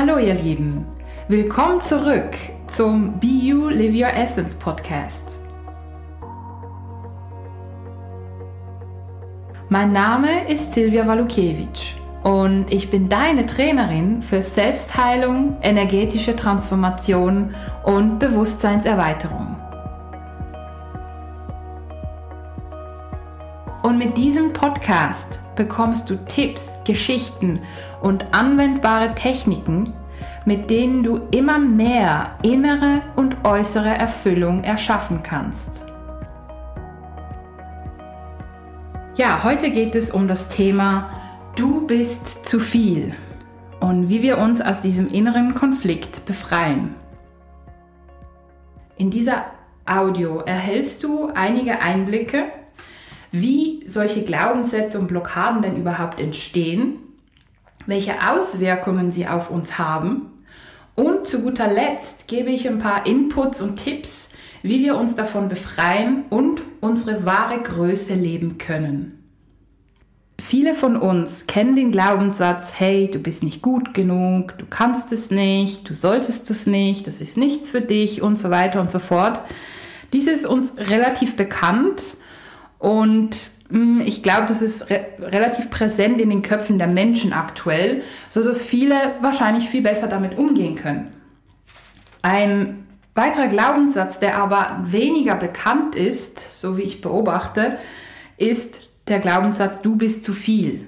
Hallo ihr Lieben, willkommen zurück zum Be You Live Your Essence Podcast. Mein Name ist Silvia Walukiewicz und ich bin deine Trainerin für Selbstheilung, energetische Transformation und Bewusstseinserweiterung. Mit diesem Podcast bekommst du Tipps, Geschichten und anwendbare Techniken, mit denen du immer mehr innere und äußere Erfüllung erschaffen kannst. Ja, heute geht es um das Thema Du bist zu viel und wie wir uns aus diesem inneren Konflikt befreien. In dieser Audio erhältst du einige Einblicke, wie solche Glaubenssätze und Blockaden denn überhaupt entstehen, welche Auswirkungen sie auf uns haben und zu guter Letzt gebe ich ein paar Inputs und Tipps, wie wir uns davon befreien und unsere wahre Größe leben können. Viele von uns kennen den Glaubenssatz, hey, du bist nicht gut genug, du kannst es nicht, du solltest es nicht, das ist nichts für dich und so weiter und so fort. Dies ist uns relativ bekannt und mm, ich glaube, das ist re relativ präsent in den Köpfen der Menschen aktuell, sodass viele wahrscheinlich viel besser damit umgehen können. Ein weiterer Glaubenssatz, der aber weniger bekannt ist, so wie ich beobachte, ist der Glaubenssatz, du bist zu viel.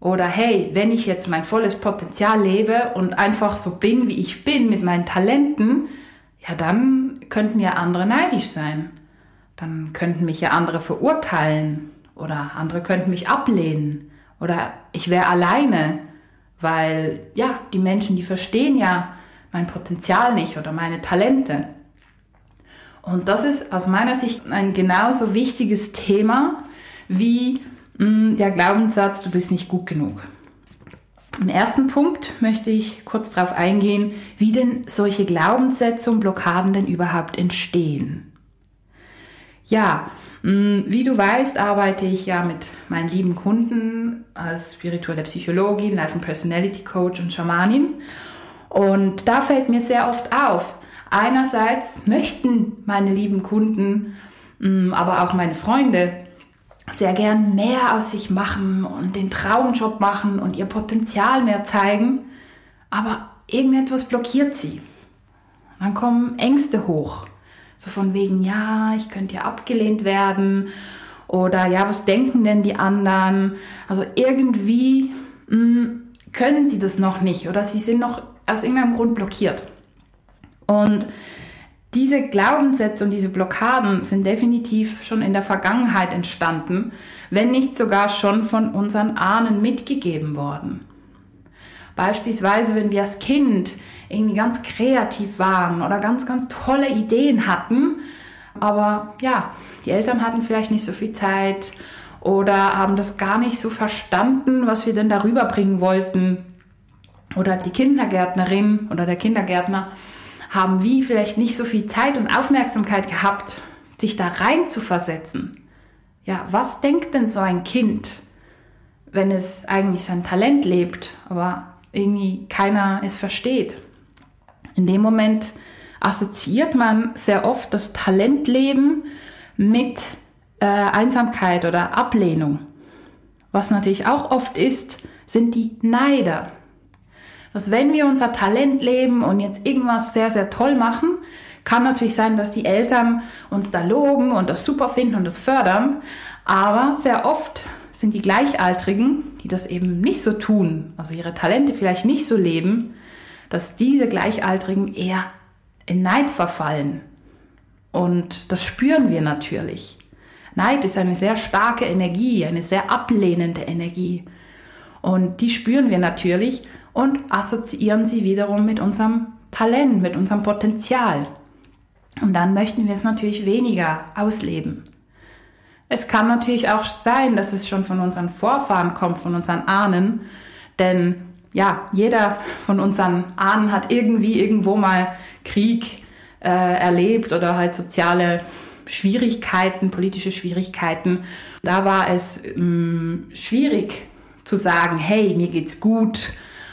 Oder hey, wenn ich jetzt mein volles Potenzial lebe und einfach so bin, wie ich bin, mit meinen Talenten, ja, dann könnten ja andere neidisch sein. Dann könnten mich ja andere verurteilen oder andere könnten mich ablehnen oder ich wäre alleine, weil ja, die Menschen, die verstehen ja mein Potenzial nicht oder meine Talente. Und das ist aus meiner Sicht ein genauso wichtiges Thema wie mh, mm, der Glaubenssatz, du bist nicht gut genug. Im ersten Punkt möchte ich kurz darauf eingehen, wie denn solche Glaubenssätze und Blockaden denn überhaupt entstehen. Ja, mm, wie du weißt, arbeite ich ja mit meinen lieben Kunden als spirituelle Psychologin, Life and Personality Coach und Schamanin. Und da fällt mir sehr oft auf, einerseits möchten meine lieben Kunden, mm, aber auch meine Freunde sehr gern mehr aus sich machen und den Traumjob machen und ihr Potenzial mehr zeigen, aber irgendetwas blockiert sie. Dann kommen Ängste hoch, so von wegen, ja, ich könnte ja abgelehnt werden oder ja, was denken denn die anderen? Also irgendwie mh, hm, können sie das noch nicht oder sie sind noch aus irgendeinem Grund blockiert. Und diese Glaubenssätze und diese Blockaden sind definitiv schon in der Vergangenheit entstanden, wenn nicht sogar schon von unseren Ahnen mitgegeben worden. Beispielsweise, wenn wir als Kind irgendwie ganz kreativ waren oder ganz, ganz tolle Ideen hatten, aber ja, die Eltern hatten vielleicht nicht so viel Zeit oder haben das gar nicht so verstanden, was wir denn darüber bringen wollten. Oder die Kindergärtnerin oder der Kindergärtner haben wie vielleicht nicht so viel Zeit und Aufmerksamkeit gehabt, sich da rein zu versetzen. Ja, was denkt denn so ein Kind, wenn es eigentlich sein Talent lebt, aber irgendwie keiner es versteht? In dem Moment assoziiert man sehr oft das Talentleben mit äh, Einsamkeit oder Ablehnung. Was natürlich auch oft ist, sind die Neider dass wenn wir unser Talent leben und jetzt irgendwas sehr, sehr toll machen, kann natürlich sein, dass die Eltern uns da loben und das super finden und das fördern. Aber sehr oft sind die Gleichaltrigen, die das eben nicht so tun, also ihre Talente vielleicht nicht so leben, dass diese Gleichaltrigen eher in Neid verfallen. Und das spüren wir natürlich. Neid ist eine sehr starke Energie, eine sehr ablehnende Energie. Und die spüren wir natürlich und assoziieren sie wiederum mit unserem Talent, mit unserem Potenzial. Und dann möchten wir es natürlich weniger ausleben. Es kann natürlich auch sein, dass es schon von unseren Vorfahren kommt, von unseren Ahnen, denn ja, jeder von unseren Ahnen hat irgendwie irgendwo mal Krieg äh, erlebt oder halt soziale Schwierigkeiten, politische Schwierigkeiten. Da war es ähm, schwierig zu sagen, hey, mir geht's gut,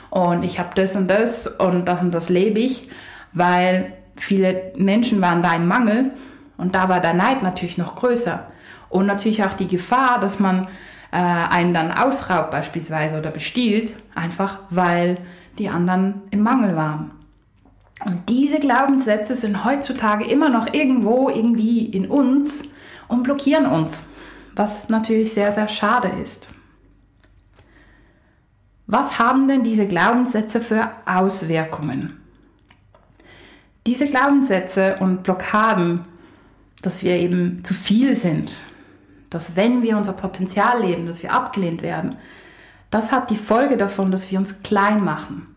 und ich habe das und das und das und das lebe ich, weil viele Menschen waren da im Mangel und da war der Neid natürlich noch größer. Und natürlich auch die Gefahr, dass man äh, einen dann ausraubt beispielsweise oder bestiehlt, einfach weil die anderen im Mangel waren. Und diese Glaubenssätze sind heutzutage immer noch irgendwo irgendwie in uns und blockieren uns, was natürlich sehr, sehr schade ist. Was haben denn diese Glaubenssätze für Auswirkungen? Diese Glaubenssätze und Blockaden, dass wir eben zu viel sind, dass wenn wir unser Potenzial leben, dass wir abgelehnt werden, das hat die Folge davon, dass wir uns klein machen,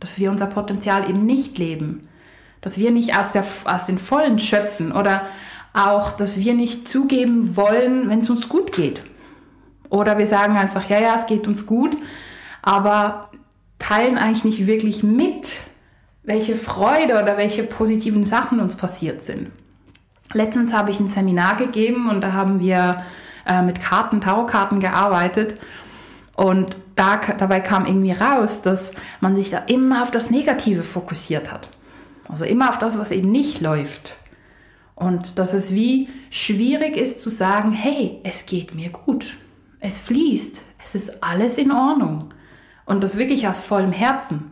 dass wir unser Potenzial eben nicht leben, dass wir nicht aus, der, aus den Vollen schöpfen oder auch, dass wir nicht zugeben wollen, wenn es uns gut geht. Oder wir sagen einfach, ja, ja, es geht uns gut, aber teilen eigentlich nicht wirklich mit, welche Freude oder welche positiven Sachen uns passiert sind. Letztens habe ich ein Seminar gegeben und da haben wir äh, mit Karten, Tarotkarten gearbeitet. Und da, dabei kam irgendwie raus, dass man sich da immer auf das Negative fokussiert hat. Also immer auf das, was eben nicht läuft. Und dass es wie schwierig ist zu sagen, hey, es geht mir gut. Es fließt. Es ist alles in Ordnung. Und das wirklich aus vollem Herzen.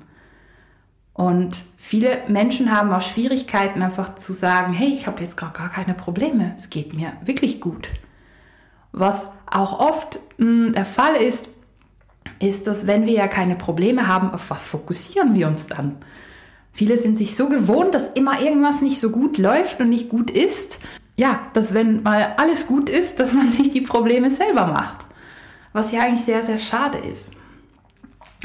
Und viele Menschen haben auch Schwierigkeiten, einfach zu sagen, hey, ich habe jetzt gar, gar keine Probleme, es geht mir wirklich gut. Was auch oft mh, hm, der Fall ist, ist, dass wenn wir ja keine Probleme haben, auf was fokussieren wir uns dann? Viele sind sich so gewohnt, dass immer irgendwas nicht so gut läuft und nicht gut ist. Ja, dass wenn mal alles gut ist, dass man sich die Probleme selber macht. Was ja eigentlich sehr, sehr schade ist.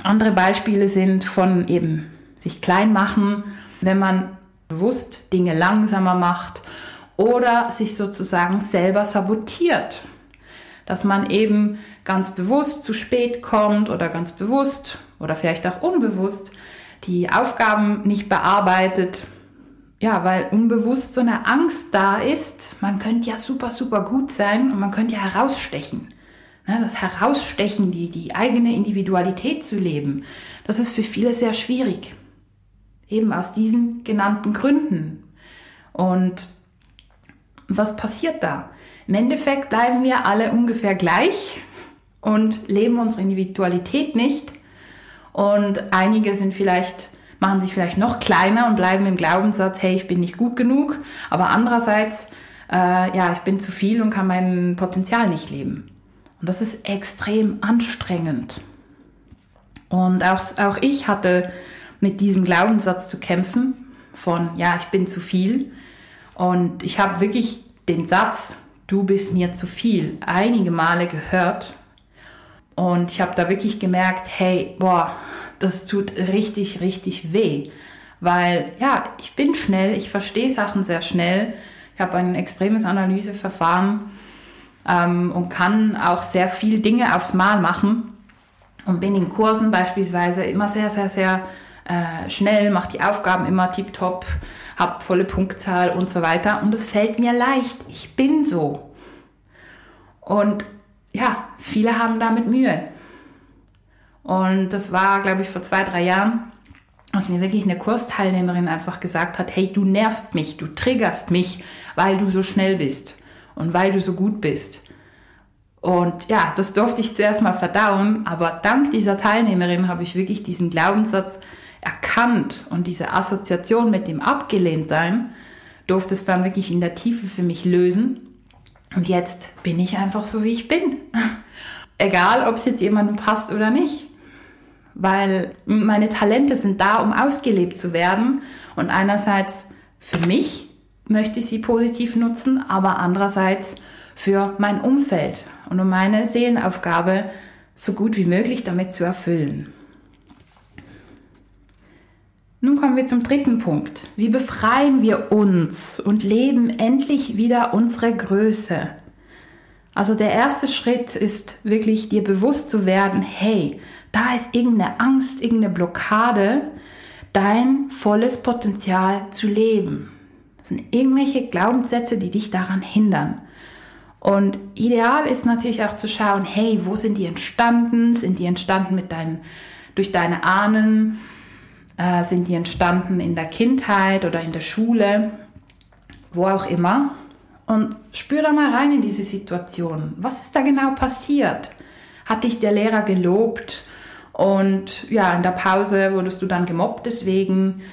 Andere Beispiele sind von eben sich klein machen, wenn man bewusst Dinge langsamer macht oder sich sozusagen selber sabotiert. Dass man eben ganz bewusst zu spät kommt oder ganz bewusst oder vielleicht auch unbewusst die Aufgaben nicht bearbeitet. Ja, weil unbewusst so eine Angst da ist, man könnte ja super, super gut sein und man könnte ja herausstechen. Ne, das Herausstechen, die, die eigene Individualität zu leben, das ist für viele sehr schwierig. Eben aus diesen genannten Gründen. Und was passiert da? Im Endeffekt bleiben wir alle ungefähr gleich und leben unsere Individualität nicht. Und einige sind vielleicht, machen sich vielleicht noch kleiner und bleiben im Glaubenssatz, hey, ich bin nicht gut genug. Aber andererseits, äh, ja, ich bin zu viel und kann mein Potenzial nicht leben. Und das ist extrem anstrengend. Und auch, auch ich hatte mit diesem Glaubenssatz zu kämpfen von, ja, ich bin zu viel. Und ich habe wirklich den Satz, du bist mir zu viel, einige Male gehört. Und ich habe da wirklich gemerkt, hey, boah, das tut richtig, richtig weh. Weil, ja, ich bin schnell, ich verstehe Sachen sehr schnell. Ich habe ein extremes Analyseverfahren ähm, und kann auch sehr viel Dinge aufs Mal machen. Und bin in Kursen beispielsweise immer sehr, sehr, sehr äh, schnell, mache die Aufgaben immer tiptop, habe volle Punktzahl und so weiter. Und es fällt mir leicht. Ich bin so. Und ja, viele haben damit Mühe. Und das war, glaube ich, vor zwei, drei Jahren, als mir wirklich eine Kursteilnehmerin einfach gesagt hat, hey, du nervst mich, du triggerst mich, weil du so schnell bist und weil du so gut bist. Und ja, das durfte ich zuerst mal verdauen, aber dank dieser Teilnehmerin habe ich wirklich diesen Glaubenssatz erkannt und diese Assoziation mit dem Abgelehntsein durfte es dann wirklich in der Tiefe für mich lösen. Und jetzt bin ich einfach so, wie ich bin. Egal, ob es jetzt jemandem passt oder nicht. Weil meine Talente sind da, um ausgelebt zu werden. Und einerseits für mich möchte ich sie positiv nutzen, aber andererseits für mein Umfeld und um meine Seelenaufgabe so gut wie möglich damit zu erfüllen. Nun kommen wir zum dritten Punkt. Wie befreien wir uns und leben endlich wieder unsere Größe? Also der erste Schritt ist wirklich dir bewusst zu werden, hey, da ist irgendeine Angst, irgendeine Blockade, dein volles Potenzial zu leben. Das sind irgendwelche Glaubenssätze, die dich daran hindern. Und ideal ist natürlich auch zu schauen, hey, wo sind die entstanden? Sind die entstanden mit deinen durch deine Ahnen? Äh, sind die entstanden in der Kindheit oder in der Schule? Wo auch immer. Und spür da mal rein in diese Situation. Was ist da genau passiert? Hat dich der Lehrer gelobt und ja, in der Pause wurdest du dann gemobbt deswegen?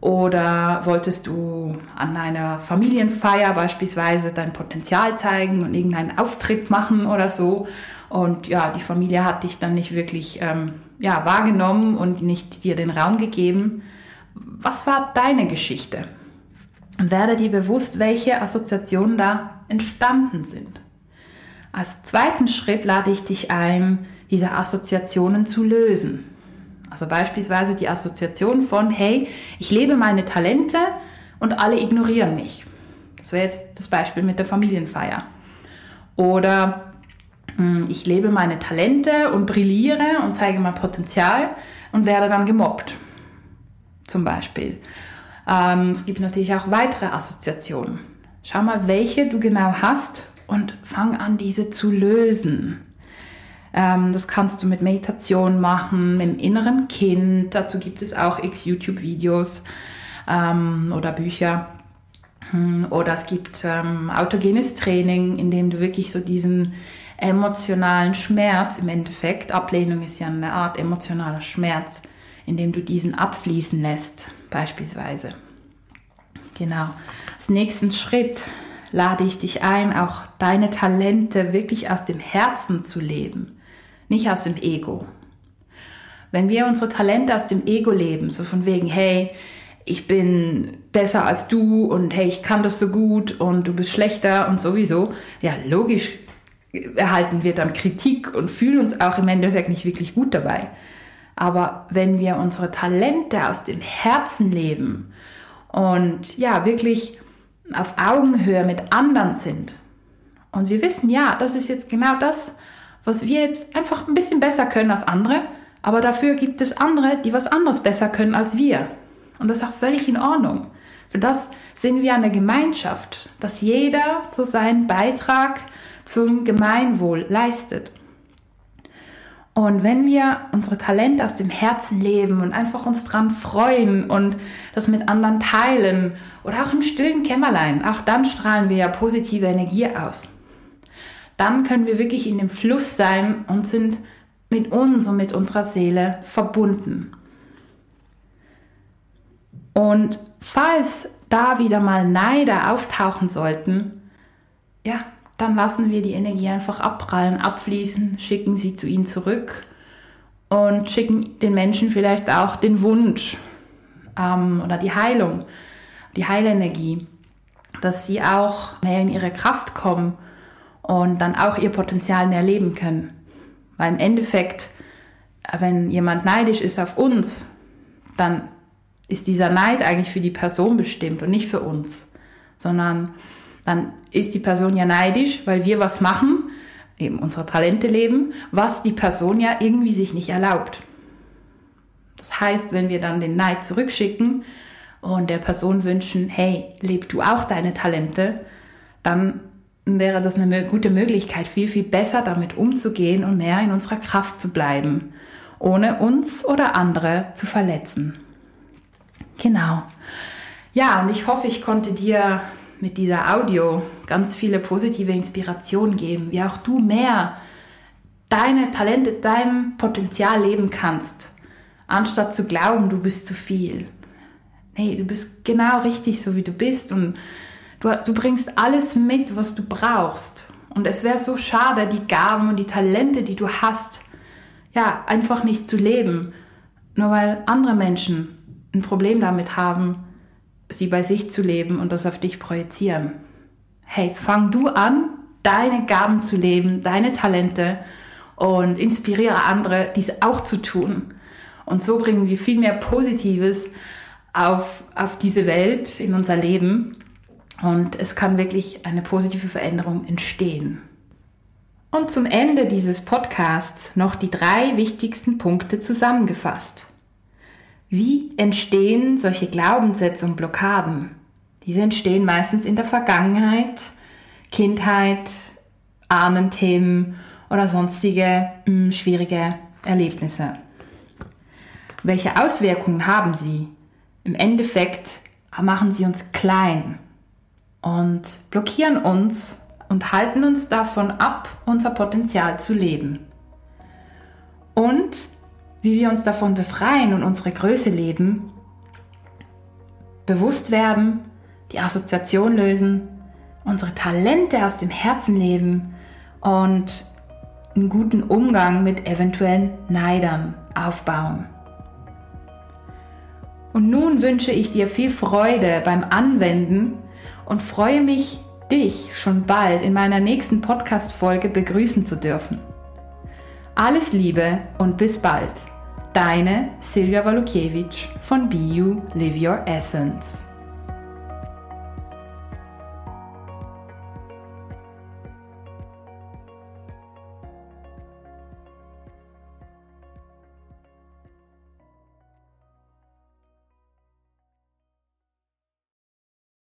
Oder wolltest du an einer Familienfeier beispielsweise dein Potenzial zeigen und irgendeinen Auftritt machen oder so? Und ja, die Familie hat dich dann nicht wirklich ähm, ja, wahrgenommen und nicht dir den Raum gegeben. Was war deine Geschichte? Werde dir bewusst, welche Assoziationen da entstanden sind. Als zweiten Schritt lade ich dich ein, diese Assoziationen zu lösen. Also beispielsweise die Assoziation von, hey, ich lebe meine Talente und alle ignorieren mich. Das wäre jetzt das Beispiel mit der Familienfeier. Oder ich lebe meine Talente und brilliere und zeige mein Potenzial und werde dann gemobbt. Zum Beispiel. Ähm, es gibt natürlich auch weitere Assoziationen. Schau mal, welche du genau hast und fang an, diese zu lösen. Ähm, das kannst du mit Meditation machen, mit dem inneren Kind. Dazu gibt es auch x YouTube-Videos ähm, oder Bücher. Hm, oder es gibt ähm, autogenes Training, in dem du wirklich so diesen emotionalen Schmerz im Endeffekt, Ablehnung ist ja eine Art emotionaler Schmerz, in dem du diesen abfließen lässt, beispielsweise. Genau. Als nächsten Schritt lade ich dich ein, auch deine Talente wirklich aus dem Herzen zu leben nicht aus dem Ego. Wenn wir unsere Talente aus dem Ego leben, so von wegen, hey, ich bin besser als du und hey, ich kann das so gut und du bist schlechter und sowieso, ja, logisch erhalten wir dann Kritik und fühlen uns auch im Endeffekt nicht wirklich gut dabei. Aber wenn wir unsere Talente aus dem Herzen leben und ja, wirklich auf Augenhöhe mit anderen sind und wir wissen, ja, das ist jetzt genau das, was wir jetzt einfach ein bisschen besser können als andere, aber dafür gibt es andere, die was anderes besser können als wir. Und das ist auch völlig in Ordnung. Für das sind wir eine Gemeinschaft, dass jeder so seinen Beitrag zum Gemeinwohl leistet. Und wenn wir unsere Talente aus dem Herzen leben und einfach uns dran freuen und das mit anderen teilen oder auch im stillen Kämmerlein, auch dann strahlen wir ja positive Energie aus dann können wir wirklich in dem Fluss sein und sind mit uns und mit unserer Seele verbunden. Und falls da wieder mal Neider auftauchen sollten, ja, dann lassen wir die Energie einfach abprallen, abfließen, schicken sie zu ihnen zurück und schicken den Menschen vielleicht auch den Wunsch ähm, oder die Heilung, die Heilenergie, dass sie auch mehr in ihre Kraft kommen und dann auch ihr Potenzial mehr leben können. Weil im Endeffekt, wenn jemand neidisch ist auf uns, dann ist dieser Neid eigentlich für die Person bestimmt und nicht für uns, sondern dann ist die Person ja neidisch, weil wir was machen, eben unsere Talente leben, was die Person ja irgendwie sich nicht erlaubt. Das heißt, wenn wir dann den Neid zurückschicken und der Person wünschen, hey, leb du auch deine Talente, dann wäre das eine gute Möglichkeit, viel, viel besser damit umzugehen und mehr in unserer Kraft zu bleiben, ohne uns oder andere zu verletzen. Genau. Ja, und ich hoffe, ich konnte dir mit dieser Audio ganz viele positive Inspirationen geben, wie auch du mehr deine Talente, dein Potenzial leben kannst, anstatt zu glauben, du bist zu viel. Nee, du bist genau richtig so, wie du bist und Du, du bringst alles mit, was du brauchst. Und es wäre so schade, die Gaben und die Talente, die du hast, ja, einfach nicht zu leben. Nur weil andere Menschen ein Problem damit haben, sie bei sich zu leben und das auf dich projizieren. Hey, fang du an, deine Gaben zu leben, deine Talente und inspiriere andere, dies auch zu tun. Und so bringen wir viel mehr Positives auf, auf diese Welt, in unser Leben. Und es kann wirklich eine positive Veränderung entstehen. Und zum Ende dieses Podcasts noch die drei wichtigsten Punkte zusammengefasst. Wie entstehen solche Glaubenssätze und Blockaden? Diese entstehen meistens in der Vergangenheit, Kindheit, Ahnenthemen oder sonstige mh, hm, schwierige Erlebnisse. welche Auswirkungen haben sie? Im Endeffekt machen sie uns klein und blockieren uns und halten uns davon ab, unser Potenzial zu leben. Und wie wir uns davon befreien und unsere Größe leben, bewusst werden, die Assoziation lösen, unsere Talente aus dem Herzen leben und einen guten Umgang mit eventuellen Neidern aufbauen. Und nun wünsche ich dir viel Freude beim Anwenden und freue mich, dich schon bald in meiner nächsten Podcast-Folge begrüßen zu dürfen. Alles Liebe und bis bald. Deine Silvia Walukiewicz von You Live Your Essence.